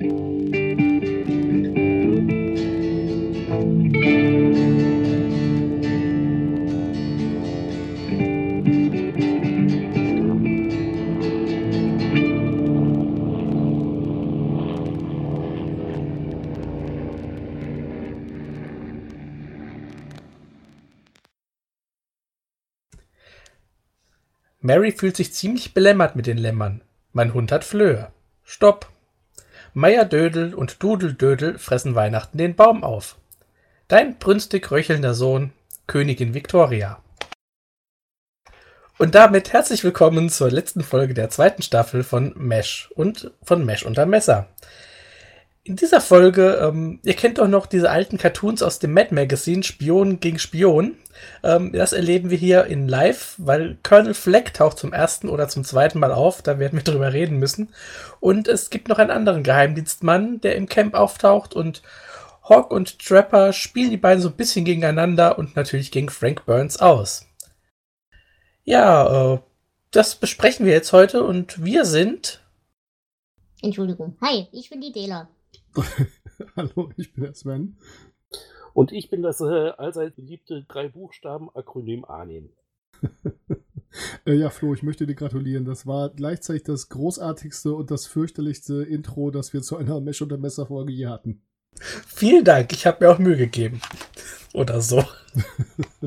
Mary fühlt sich ziemlich belämmert mit den Lämmern. Mein Hund hat Flöhe. Stopp. Meier Dödel und Dudel Dödel fressen Weihnachten den Baum auf. Dein brünstig röchelnder Sohn, Königin Victoria. Und damit herzlich willkommen zur letzten Folge der zweiten Staffel von Mesh und von Mesh unter Messer. In dieser Folge, ähm, ihr kennt doch noch diese alten Cartoons aus dem Mad Magazine, Spion gegen Spion. Ähm, das erleben wir hier in Live, weil Colonel Fleck taucht zum ersten oder zum zweiten Mal auf, da werden wir drüber reden müssen. Und es gibt noch einen anderen Geheimdienstmann, der im Camp auftaucht und Hawk und Trapper spielen die beiden so ein bisschen gegeneinander und natürlich gegen Frank Burns aus. Ja, äh, das besprechen wir jetzt heute und wir sind. Entschuldigung. Hi, ich bin die Dela. Hallo, ich bin der Sven. Und ich bin das äh, allseits beliebte Drei-Buchstaben-Akronym ANIM. äh, ja, Flo, ich möchte dir gratulieren. Das war gleichzeitig das großartigste und das fürchterlichste Intro, das wir zu einer Mesh- und Messer-Folge je hatten. Vielen Dank, ich habe mir auch Mühe gegeben. Oder so.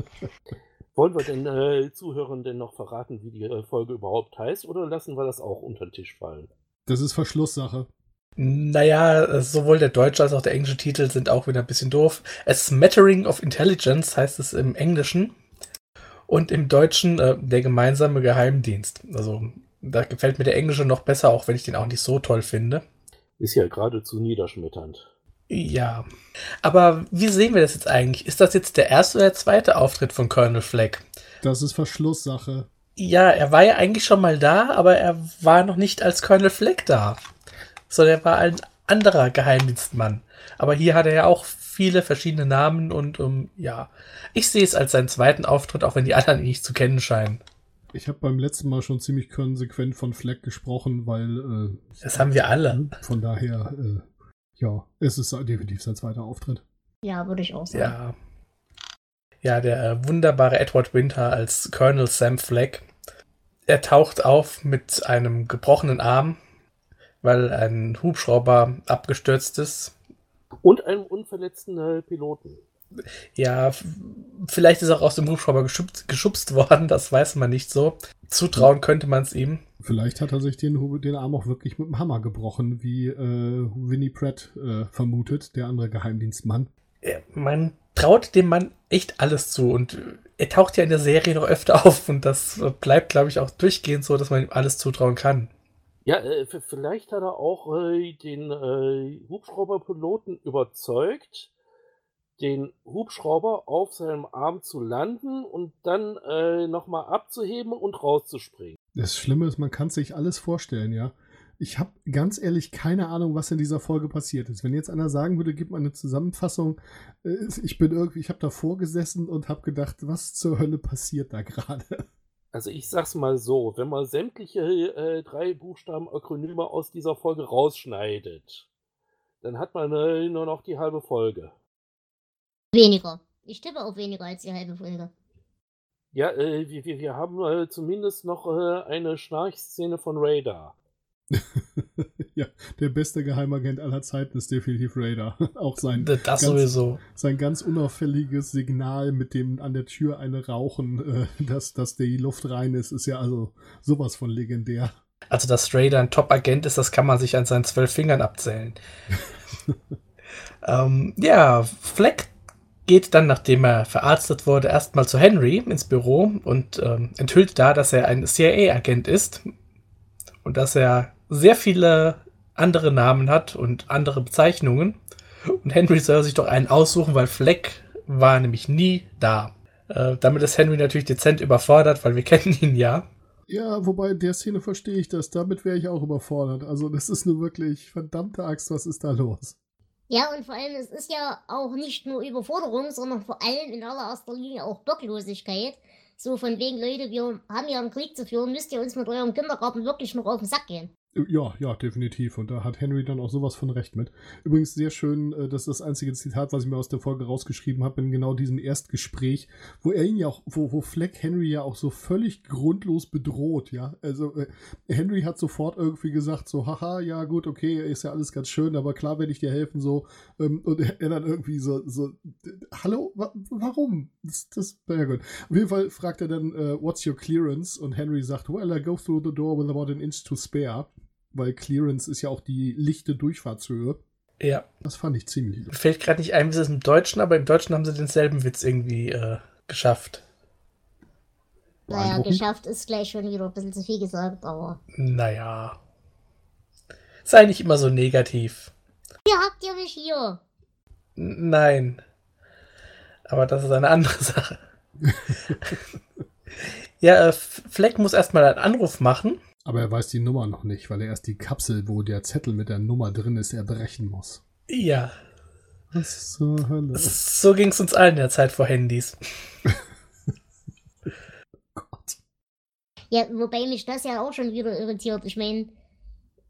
Wollen wir den äh, Zuhörern denn noch verraten, wie die äh, Folge überhaupt heißt, oder lassen wir das auch unter den Tisch fallen? Das ist Verschlusssache. Naja, sowohl der deutsche als auch der englische Titel sind auch wieder ein bisschen doof. A Smattering of Intelligence heißt es im Englischen. Und im Deutschen äh, der gemeinsame Geheimdienst. Also da gefällt mir der englische noch besser, auch wenn ich den auch nicht so toll finde. Ist ja geradezu niederschmetternd. Ja. Aber wie sehen wir das jetzt eigentlich? Ist das jetzt der erste oder der zweite Auftritt von Colonel Fleck? Das ist Verschlusssache. Ja, er war ja eigentlich schon mal da, aber er war noch nicht als Colonel Fleck da sondern er war ein anderer Geheimdienstmann. Aber hier hat er ja auch viele verschiedene Namen und um, ja, ich sehe es als seinen zweiten Auftritt, auch wenn die anderen ihn nicht zu kennen scheinen. Ich habe beim letzten Mal schon ziemlich konsequent von Fleck gesprochen, weil. Äh, das haben wir alle. Von daher, äh, ja, es ist definitiv sein zweiter Auftritt. Ja, würde ich auch sagen. Ja. Ja, der äh, wunderbare Edward Winter als Colonel Sam Fleck. Er taucht auf mit einem gebrochenen Arm, weil ein Hubschrauber abgestürzt ist. Und einem unverletzten äh, Piloten. Ja, vielleicht ist er auch aus dem Hubschrauber geschubst, geschubst worden, das weiß man nicht so. Zutrauen könnte man es ihm. Vielleicht hat er sich den, den Arm auch wirklich mit dem Hammer gebrochen, wie äh, Winnie Pratt äh, vermutet, der andere Geheimdienstmann. Man traut dem Mann echt alles zu und er taucht ja in der Serie noch öfter auf und das bleibt, glaube ich, auch durchgehend so, dass man ihm alles zutrauen kann. Ja, äh, vielleicht hat er auch äh, den äh, Hubschrauberpiloten überzeugt, den Hubschrauber auf seinem Arm zu landen und dann nochmal abzuheben und rauszuspringen. Das Schlimme ist, man kann sich alles vorstellen, ja. Ich habe ganz ehrlich keine Ahnung, was in dieser Folge passiert ist. Wenn jetzt einer sagen würde, gib mal eine Zusammenfassung, ich bin irgendwie, ich habe davor gesessen und habe gedacht, was zur Hölle passiert da gerade? Also ich sag's mal so, wenn man sämtliche äh, drei Buchstaben Akronyme aus dieser Folge rausschneidet, dann hat man äh, nur noch die halbe Folge. Weniger. Ich tippe auf weniger als die halbe Folge. Ja, äh, wir, wir, haben äh, zumindest noch äh, eine Schnarchszene von Radar. ja, der beste Geheimagent aller Zeiten ist definitiv Radar. Auch sein, das ganz, sowieso. sein ganz unauffälliges Signal mit dem an der Tür eine Rauchen, äh, dass, dass die Luft rein ist, ist ja also sowas von legendär. Also, dass Radar ein Top-Agent ist, das kann man sich an seinen zwölf Fingern abzählen. ähm, ja, Fleck geht dann, nachdem er verarztet wurde, erstmal zu Henry ins Büro und ähm, enthüllt da, dass er ein CIA-Agent ist und dass er sehr viele andere Namen hat und andere Bezeichnungen. Und Henry soll sich doch einen aussuchen, weil Fleck war nämlich nie da. Äh, damit ist Henry natürlich dezent überfordert, weil wir kennen ihn ja. Ja, wobei in der Szene verstehe ich das. Damit wäre ich auch überfordert. Also, das ist nur wirklich verdammte Axt, was ist da los? Ja, und vor allem, es ist ja auch nicht nur Überforderung, sondern vor allem in allererster Linie auch Bocklosigkeit. So von wegen, Leute, wir haben ja einen Krieg zu führen, müsst ihr uns mit eurem Kindergarten wirklich noch auf den Sack gehen. Ja, ja, definitiv. Und da hat Henry dann auch sowas von recht mit. Übrigens sehr schön, äh, das ist das einzige Zitat, was ich mir aus der Folge rausgeschrieben habe, in genau diesem Erstgespräch, wo er ihn ja auch, wo, wo Fleck Henry ja auch so völlig grundlos bedroht, ja. Also äh, Henry hat sofort irgendwie gesagt, so, haha, ja gut, okay, ist ja alles ganz schön, aber klar werde ich dir helfen, so. Ähm, und er dann irgendwie so, so, hallo, wa warum? Das, das, ja gut. Auf jeden Fall fragt er dann, uh, what's your clearance? Und Henry sagt, well, I go through the door with about an inch to spare weil Clearance ist ja auch die lichte Durchfahrtshöhe. Ja. Das fand ich ziemlich. Mir fällt gerade nicht ein, wie es ist im Deutschen, aber im Deutschen haben sie denselben Witz irgendwie äh, geschafft. Naja, geschafft ist gleich schon wieder ein bisschen zu viel gesagt, aber. Naja. Sei nicht immer so negativ. Hier habt ihr mich hier. N nein. Aber das ist eine andere Sache. ja, äh, Fleck muss erstmal einen Anruf machen aber er weiß die Nummer noch nicht, weil er erst die Kapsel, wo der Zettel mit der Nummer drin ist, erbrechen muss. Ja. Was zur Hölle? So ging es uns allen in der Zeit vor Handys. Gott. Ja, wobei mich das ja auch schon wieder irritiert. Ich meine,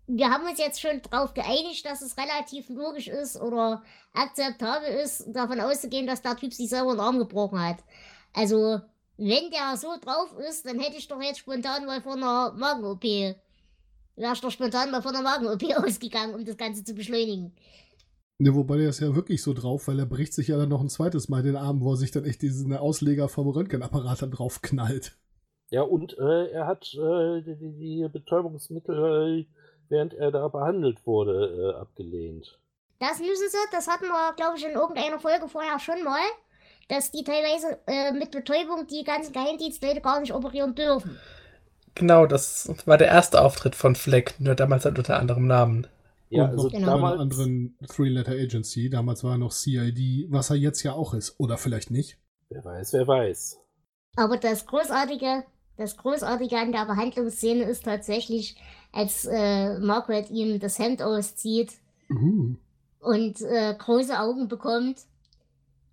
wir haben uns jetzt schon darauf geeinigt, dass es relativ logisch ist oder akzeptabel ist, davon auszugehen, dass der Typ sich selber den Arm gebrochen hat. Also, wenn der so drauf ist, dann hätte ich doch jetzt spontan mal von einer Magen-OP. Wäre ich doch spontan mal von einer Magen-OP ausgegangen, um das Ganze zu beschleunigen. Ne, wobei der ist ja wirklich so drauf, weil er bricht sich ja dann noch ein zweites Mal den Arm, wo er sich dann echt diesen Ausleger vom Röntgenapparat dann drauf knallt. Ja, und äh, er hat äh, die, die, Betäubungsmittel, äh, während er da behandelt wurde, äh, abgelehnt. Das müssen sie, das hatten wir, glaube ich, in irgendeiner Folge vorher schon mal dass die teilweise äh, mit Betäubung die ganzen Geheimdienstleute gar nicht operieren dürfen. Genau, das war der erste Auftritt von Fleck, nur damals halt unter anderem Namen. Ja, also genau. damals einer anderen Three-Letter-Agency. Damals war er noch CID, was er jetzt ja auch ist. Oder vielleicht nicht. Wer weiß, wer weiß. Aber das Großartige, das Großartige an der Behandlungsszene ist tatsächlich, als äh, Margaret ihm das Hemd auszieht uh. und äh, große Augen bekommt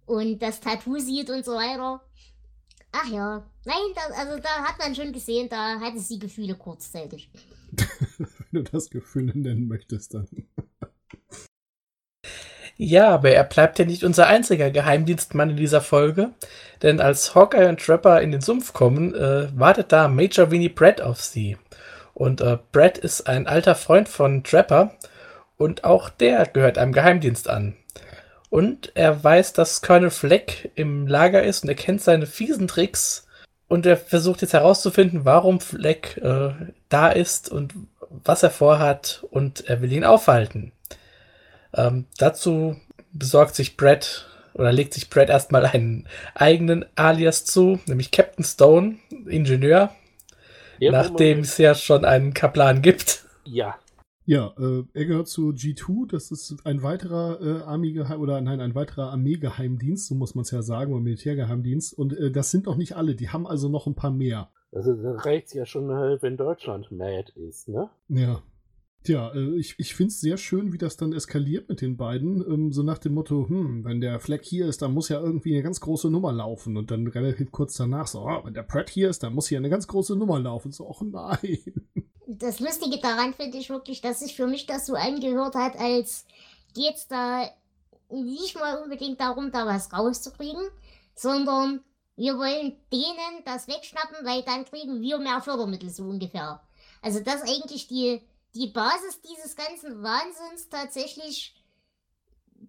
und das Tattoo sieht und so weiter. Ach ja, nein, da, also da hat man schon gesehen, da hatte sie Gefühle kurzzeitig. Wenn du das Gefühl nennen möchtest, dann. Ja, aber er bleibt ja nicht unser einziger Geheimdienstmann in dieser Folge, denn als Hawkeye und Trapper in den Sumpf kommen, äh, wartet da Major Winnie Brad auf sie. Und äh, Brad ist ein alter Freund von Trapper und auch der gehört einem Geheimdienst an. Und er weiß, dass Colonel Fleck im Lager ist und er kennt seine fiesen Tricks. Und er versucht jetzt herauszufinden, warum Fleck äh, da ist und was er vorhat. Und er will ihn aufhalten. Ähm, dazu besorgt sich Brad oder legt sich Brad erstmal einen eigenen Alias zu, nämlich Captain Stone, Ingenieur. Ja, nachdem es ja schon einen Kaplan gibt. Ja, ja, äh, er gehört zu G2, das ist ein weiterer äh, Army oder nein, ein weiterer Armeegeheimdienst, so muss man es ja sagen, oder Militärgeheimdienst. Und äh, das sind noch nicht alle, die haben also noch ein paar mehr. Also das reicht ja schon, äh, wenn Deutschland mad ist, ne? Ja. Tja, äh, ich, ich finde es sehr schön, wie das dann eskaliert mit den beiden. Ähm, so nach dem Motto, hm, wenn der Fleck hier ist, dann muss ja irgendwie eine ganz große Nummer laufen. Und dann relativ kurz danach so, oh, wenn der Pratt hier ist, dann muss hier eine ganz große Nummer laufen. So, ach nein das Lustige daran finde ich wirklich, dass sich für mich das so angehört hat, als geht's da nicht mal unbedingt darum, da was rauszukriegen, sondern wir wollen denen das wegschnappen, weil dann kriegen wir mehr Fördermittel so ungefähr. Also dass eigentlich die, die Basis dieses ganzen Wahnsinns tatsächlich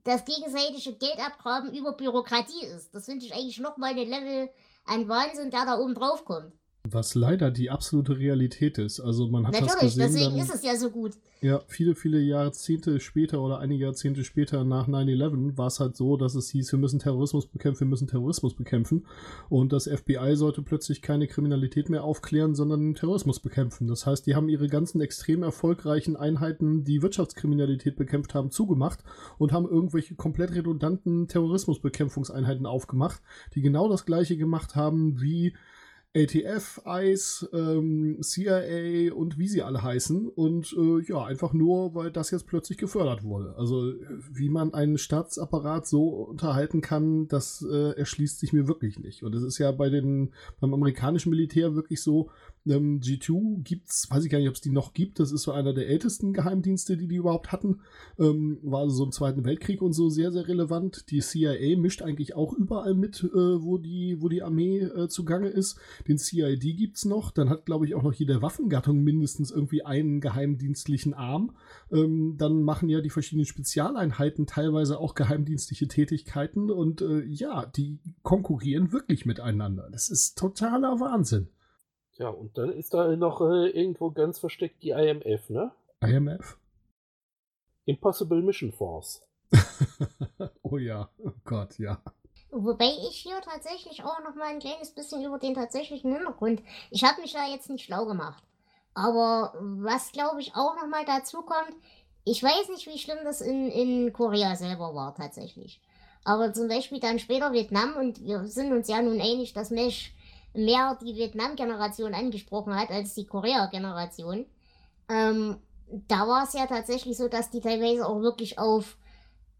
das gegenseitige Geldabgraben über Bürokratie ist. Das finde ich eigentlich nochmal ein Level an Wahnsinn, der da oben drauf kommt. Was leider die absolute Realität ist. Also man hat Natürlich, das gesehen. deswegen dann, ist es ja so gut. Ja, viele, viele Jahrzehnte später oder einige Jahrzehnte später nach 9-11 war es halt so, dass es hieß, wir müssen Terrorismus bekämpfen, wir müssen Terrorismus bekämpfen. Und das FBI sollte plötzlich keine Kriminalität mehr aufklären, sondern Terrorismus bekämpfen. Das heißt, die haben ihre ganzen extrem erfolgreichen Einheiten, die Wirtschaftskriminalität bekämpft haben, zugemacht und haben irgendwelche komplett redundanten Terrorismusbekämpfungseinheiten aufgemacht, die genau das gleiche gemacht haben wie ATF, ICE, ähm, CIA und wie sie alle heißen. Und äh, ja, einfach nur, weil das jetzt plötzlich gefördert wurde. Also wie man einen Staatsapparat so unterhalten kann, das äh, erschließt sich mir wirklich nicht. Und es ist ja bei den, beim amerikanischen Militär wirklich so, Ähm, G2 gibt's, weiß ich gar nicht, ob es die noch gibt. Das ist so einer der ältesten Geheimdienste, die die überhaupt hatten. Ähm, war also so im Zweiten Weltkrieg und so sehr, sehr relevant. Die CIA mischt eigentlich auch überall mit, äh, wo, die, wo die Armee äh, zugange ist. Den CID gibt's noch. Dann hat, glaube ich, auch noch jede Waffengattung mindestens irgendwie einen geheimdienstlichen Arm. Ähm, dann machen ja die verschiedenen Spezialeinheiten teilweise auch geheimdienstliche Tätigkeiten und äh, ja, die konkurrieren wirklich miteinander. Das ist totaler Wahnsinn. Ja, und dann ist da noch äh, irgendwo ganz versteckt die IMF, ne? IMF? Impossible Mission Force. oh ja, oh Gott, ja. Wobei ich hier tatsächlich auch noch mal ein kleines bisschen über den tatsächlichen Hintergrund. Ich habe mich da jetzt nicht schlau gemacht. Aber was glaube ich auch noch mal dazu kommt, ich weiß nicht, wie schlimm das in, in Korea selber war tatsächlich. Aber zum Beispiel dann später Vietnam und wir sind uns ja nun einig, dass Mesh mehr die Vietnam-Generation angesprochen hat als die Korea-Generation. Ähm, da war es ja tatsächlich so, dass die teilweise auch wirklich auf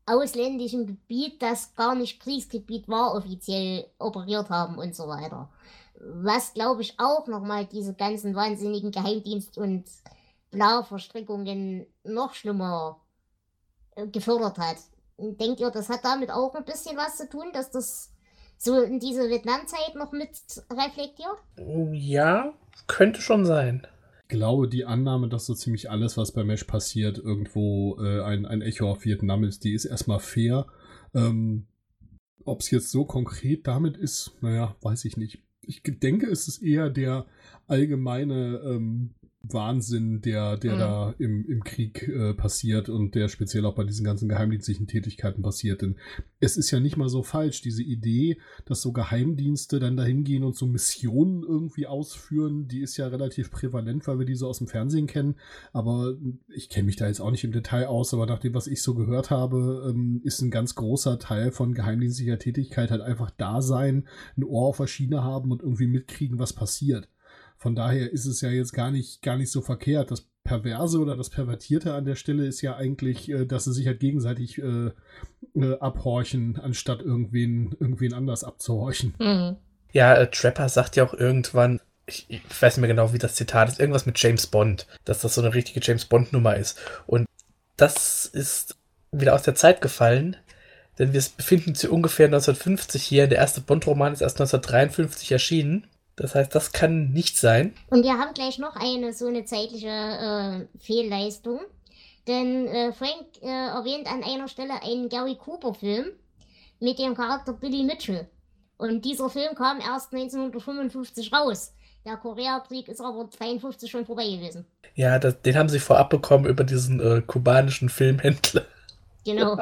ausländischem Gebiet, das gar nicht Kriegsgebiet war, offiziell operiert haben und so weiter. Was, glaube ich, auch nochmal diese ganzen wahnsinnigen Geheimdienst- und Bla-Verstrickungen noch schlimmer äh, gefördert hat. Denkt ihr, das hat damit auch ein bisschen was zu tun, dass das so in diese Vietnamzeit noch mit reflektiert? Ja, könnte schon sein. Ich glaube, die Annahme, dass so ziemlich alles, was bei Mesh passiert, irgendwo äh, ein, ein Echo auf Vietnam ist, die ist erstmal fair. Ähm, Ob es jetzt so konkret damit ist, naja, weiß ich nicht. Ich denke, es ist eher der allgemeine ähm, Wahnsinn, der, der mhm. da im, im Krieg äh, passiert und der speziell auch bei diesen ganzen geheimdienstlichen Tätigkeiten passiert. Denn es ist ja nicht mal so falsch, diese Idee, dass so Geheimdienste dann dahin gehen und so Missionen irgendwie ausführen, die ist ja relativ prävalent, weil wir die so aus dem Fernsehen kennen. Aber ich kenne mich da jetzt auch nicht im Detail aus, aber nach dem, was ich so gehört habe, ähm, ist ein ganz großer Teil von geheimdienstlicher Tätigkeit halt einfach da sein, ein Ohr auf der Schiene haben und irgendwie mitkriegen, was passiert. Von daher ist es ja jetzt gar nicht, gar nicht so verkehrt. Das Perverse oder das Pervertierte an der Stelle ist ja eigentlich, äh, dass sie sich halt gegenseitig äh, äh, abhorchen, anstatt irgendwen, irgendwen anders abzuhorchen. Mhm. Ja, äh, Trapper sagt ja auch irgendwann, ich, ich, weiß nicht mehr genau, wie das Zitat ist, irgendwas mit James Bond, dass das so eine richtige James Bond-Nummer ist. Und das ist wieder aus der Zeit gefallen, denn wir befinden uns hier ungefähr 1950 hier. Der erste Bond-Roman ist erst 1953 erschienen. Das heißt, das kann nicht sein. Und wir haben gleich noch eine so eine zeitliche äh, Fehlleistung. Denn äh, Frank äh, erwähnt an einer Stelle einen Gary Cooper-Film mit dem Charakter Billy Mitchell. Und dieser Film kam erst 1955 raus. Der Koreakrieg ist aber 1952 schon vorbei gewesen. Ja, das, den haben sie vorab bekommen über diesen äh, kubanischen Filmhändler. Genau.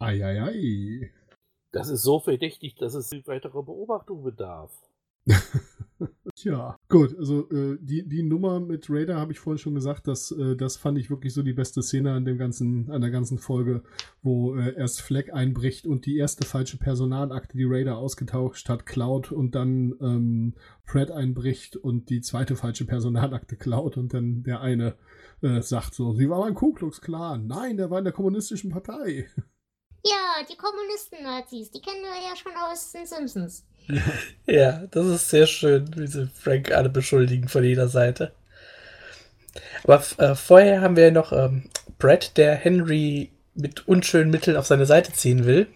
Eieiei. ei, ei. Das ist so verdächtig, dass es weiterer Beobachtung bedarf. Tja, gut, also äh, die, die Nummer mit Raider habe ich vorhin schon gesagt, dass, äh, das fand ich wirklich so die beste Szene an dem ganzen, an der ganzen Folge, wo äh, erst Fleck einbricht und die erste falsche Personalakte, die Raider ausgetauscht hat, klaut und dann ähm, Fred einbricht und die zweite falsche Personalakte klaut und dann der eine äh, sagt so, sie war beim Ku Klux Klan. Nein, der war in der kommunistischen Partei. Ja, die Kommunisten-Nazis, die kennen wir ja schon aus den Simpsons. Ja, das ist sehr schön, wie sie Frank alle beschuldigen von jeder Seite. Aber äh, vorher haben wir ja noch ähm, Brad, der Henry mit unschönen Mitteln auf seine Seite ziehen will.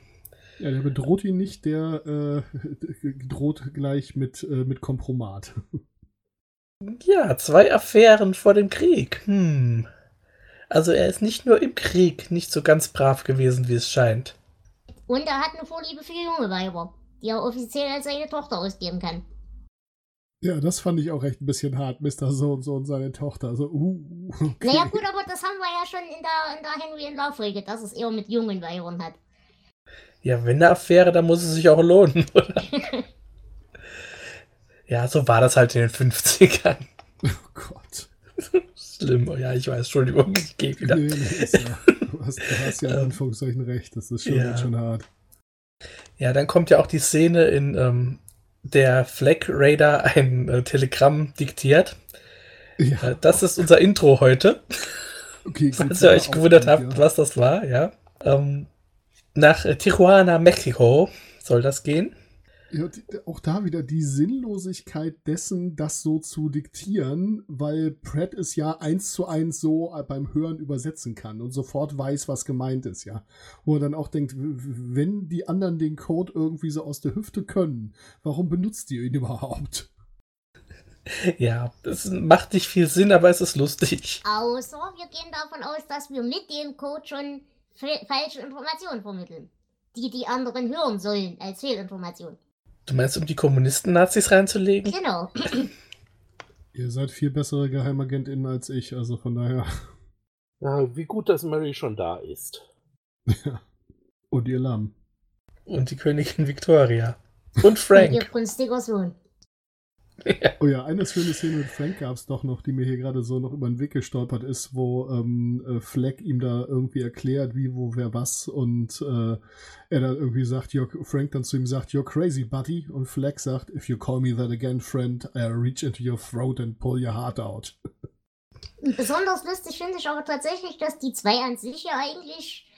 Ja, der bedroht ihn nicht, der äh, droht gleich mit, äh, mit Kompromat. Ja, zwei Affären vor dem Krieg. Hm. Also er ist nicht nur im Krieg nicht so ganz brav gewesen, wie es scheint. Und er hat eine Vorliebe für junge Weiber, die er offiziell als seine Tochter ausgeben kann. Ja, das fand ich auch echt ein bisschen hart, Mr. So und so und seine Tochter. Also, uh, okay. Naja, gut, aber das haben wir ja schon in der, in der Henry in Love-Folge, dass es eher mit jungen Weibern hat. Ja, wenn eine Affäre, dann muss es sich auch lohnen, oder? ja, so war das halt in den 50ern. Oh Gott schlimm. Ja, ich weiß, Entschuldigung, ich gehe wieder. Nee, nee, ja, du, hast, du hast ja in Anführungszeichen recht, das ist schon, ja. schon hart. Ja, dann kommt ja auch die Szene, in ähm, der Flag Raider ein äh, Telegramm diktiert. Ja. Äh, das ist unser Intro heute. Okay, Falls ihr euch gewundert habt, ja. was das war, ja. Ähm, nach äh, Tijuana, Mexiko soll das gehen. Ja, auch da wieder die Sinnlosigkeit dessen, das so zu diktieren, weil Pratt es ja eins zu eins so beim Hören übersetzen kann und sofort weiß, was gemeint ist, ja. Wo er dann auch denkt, wenn die anderen den Code irgendwie so aus der Hüfte können, warum benutzt ihr ihn überhaupt? Ja, das macht nicht viel Sinn, aber es ist lustig. Außer wir gehen davon aus, dass wir mit dem Code schon falsche Informationen vermitteln, die die anderen hören sollen als Fehlinformation. Du meinst, um die Kommunisten-Nazis reinzulegen? Genau. Ihr seid viel bessere GeheimagentInnen als ich, also von daher. Ja, wie gut, dass Mary schon da ist. Ja. Und ihr Lamm. Und die Königin Victoria. Und Frank. Und ihr brünstiger Sohn. Oh ja, eine schöne Szene mit Frank gab es doch noch, die mir hier gerade so noch über den Weg gestolpert ist, wo ähm, äh, Fleck ihm da irgendwie erklärt, wie, wo, wer was und äh, er dann irgendwie sagt, Frank dann zu ihm sagt, you're crazy, buddy und Fleck sagt, if you call me that again, friend, I'll reach into your throat and pull your heart out. Besonders lustig finde ich aber tatsächlich, dass die zwei an sich ja eigentlich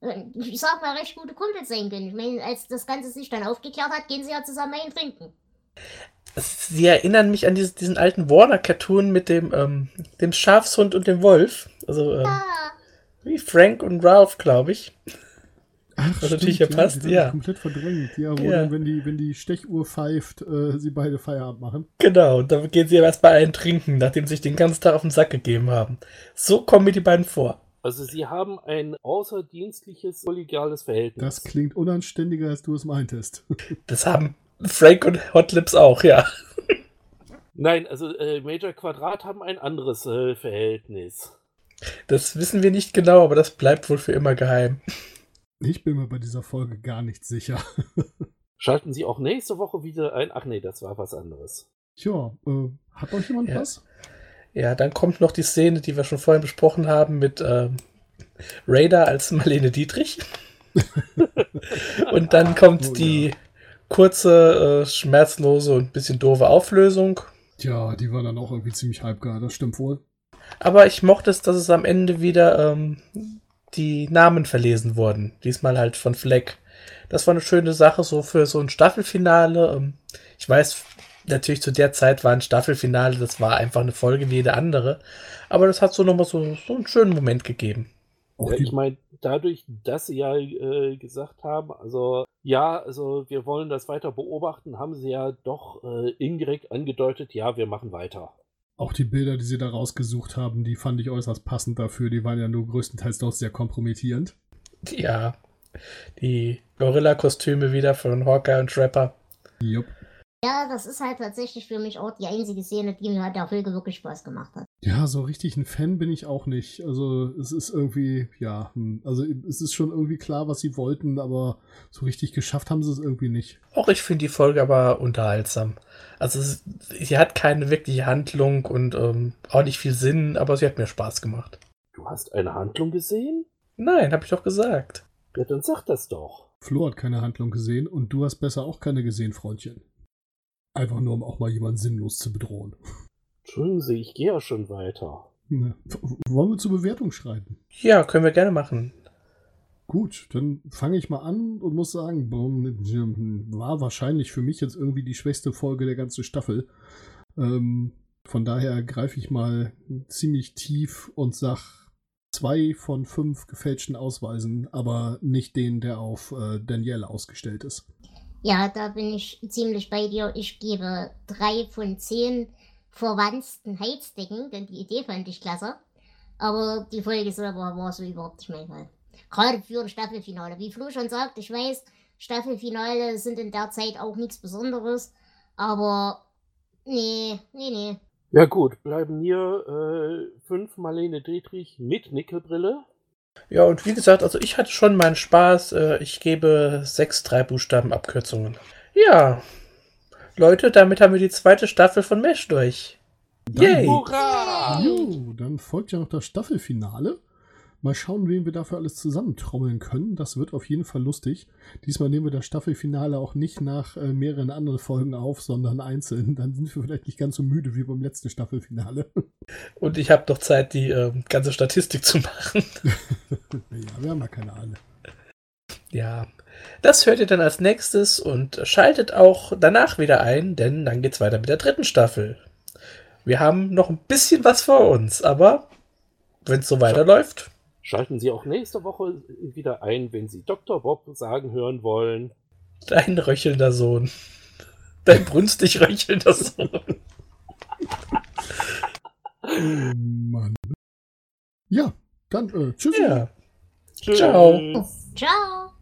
äh, ich sag mal, recht gute Kumpels sein können. Ich meine, als das Ganze sich dann aufgeklärt hat, gehen sie ja zusammen ein trinken sie erinnern mich an diesen, diesen alten Warner-Cartoon mit dem, ähm, dem Schafshund und dem Wolf. Also ähm, ah. wie Frank und Ralph, glaube ich. Ach, Was stimmt, natürlich ja passt, ja. Komplett verdrängt, ja, wo ja. Dann, wenn die, wenn die Stechuhr pfeift, äh, sie beide Feierabend machen. Genau, und dann gehen sie ja erst bei einen trinken, nachdem sie sich den ganzen Tag auf den Sack gegeben haben. So kommen mir die beiden vor. Also sie haben ein außerdienstliches, kollegiales Verhältnis. Das klingt unanständiger, als du es meintest. Das haben Frank und Hot Lips auch, ja. Nein, also äh, Major Quadrat haben ein anderes äh, Verhältnis. Das wissen wir nicht genau, aber das bleibt wohl für immer geheim. Ich bin mir bei dieser Folge gar nicht sicher. Schalten Sie auch nächste Woche wieder ein. Ach nee, das war was anderes. Tja, äh, hat euch jemand ja. was? Ja, dann kommt noch die Szene, die wir schon vorhin besprochen haben, mit ähm, Raider als Marlene Dietrich. Und dann kommt oh, die ja kurze, äh, schmerzlose und ein bisschen doofe Auflösung. Tja, die war dann auch irgendwie ziemlich halbgar, das stimmt wohl. Aber ich mochte es, dass es am Ende wieder ähm, die Namen verlesen wurden. Diesmal halt von Fleck. Das war eine schöne Sache, so für so ein Staffelfinale. Ähm, ich weiß, natürlich zu der Zeit war ein Staffelfinale, das war einfach eine Folge wie jede andere. Aber das hat so nochmal so, so einen schönen Moment gegeben. Ja, ich meine, dadurch, dass sie ja äh, gesagt haben, also ja, also wir wollen das weiter beobachten, haben sie ja doch äh, indirekt angedeutet, ja, wir machen weiter. Auch die Bilder, die sie da rausgesucht haben, die fand ich äußerst passend dafür. Die waren ja nur größtenteils doch sehr kompromittierend. Ja, die Gorilla-Kostüme wieder von Hawkeye und Trapper. Jupp. Ja, das ist halt tatsächlich für mich auch die einzige Szene, die mir halt der Folge wirklich Spaß gemacht hat. Ja, so richtig ein Fan bin ich auch nicht. Also es ist irgendwie, ja, hm, also es ist schon irgendwie klar, was sie wollten, aber so richtig geschafft haben sie es irgendwie nicht. Auch ich finde die Folge aber unterhaltsam. Also es, sie hat keine wirkliche Handlung und ähm, auch nicht viel Sinn, aber sie hat mir Spaß gemacht. Du hast eine Handlung gesehen? Nein, habe ich doch gesagt. Ja, dann sag das doch. Flo hat keine Handlung gesehen und du hast besser auch keine gesehen, Freundchen. Einfach nur, um auch mal jemanden sinnlos zu bedrohen. Entschuldigen Sie, ich gehe ja schon weiter. Ne. Wollen wir zur Bewertung schreiten? Ja, können wir gerne machen. Gut, dann fange ich mal an und muss sagen, war wahrscheinlich für mich jetzt irgendwie die schwächste Folge der ganzen Staffel. Ähm, von daher greife ich mal ziemlich tief und sag zwei von fünf gefälschten Ausweisen, aber nicht den, der auf äh, Danielle ausgestellt ist. Ja, da bin ich ziemlich bei dir. Ich gebe drei von zehn verwandten Heizdecken, denn die Idee fand ich klasse. Aber die Folge selber war so überhaupt nicht mein Fall. Gerade für ein Staffelfinale. Wie Flo schon sagt, ich weiß, Staffelfinale sind in der Zeit auch nichts Besonderes. Aber nee, nee, nee. Ja gut, bleiben mir äh, fünf Marlene Dietrich mit Nickelbrille. Ja, und wie gesagt, also ich hatte schon meinen Spaß. Äh, ich gebe sechs drei Buchstaben Abkürzungen. Ja, Leute, damit haben wir die zweite Staffel von Mesh durch. Dann, Yay! Hurra! Jo, dann folgt ja noch das Staffelfinale. Mal schauen, wen wir dafür alles zusammentrommeln können. Das wird auf jeden Fall lustig. Diesmal nehmen wir das Staffelfinale auch nicht nach äh, mehreren anderen Folgen auf, sondern einzeln. Dann sind wir vielleicht nicht ganz so müde wie beim letzten Staffelfinale. Und ich habe doch Zeit, die äh, ganze Statistik zu machen. ja, wir haben ja keine Ahnung. Ja, Das hört ihr dann als nächstes und schaltet auch danach wieder ein, denn dann geht's weiter mit der dritten Staffel. Wir haben noch ein bisschen was vor uns, aber wenn es so weiterläuft. Schalten Sie auch nächste Woche wieder ein, wenn Sie Dr. Bob sagen hören wollen. Dein röchelnder Sohn. Dein brünstig röchelnder Sohn. Oh Mann. Ja, dann äh, tschüss. Ja. Tschüss. Ciao. Ciao.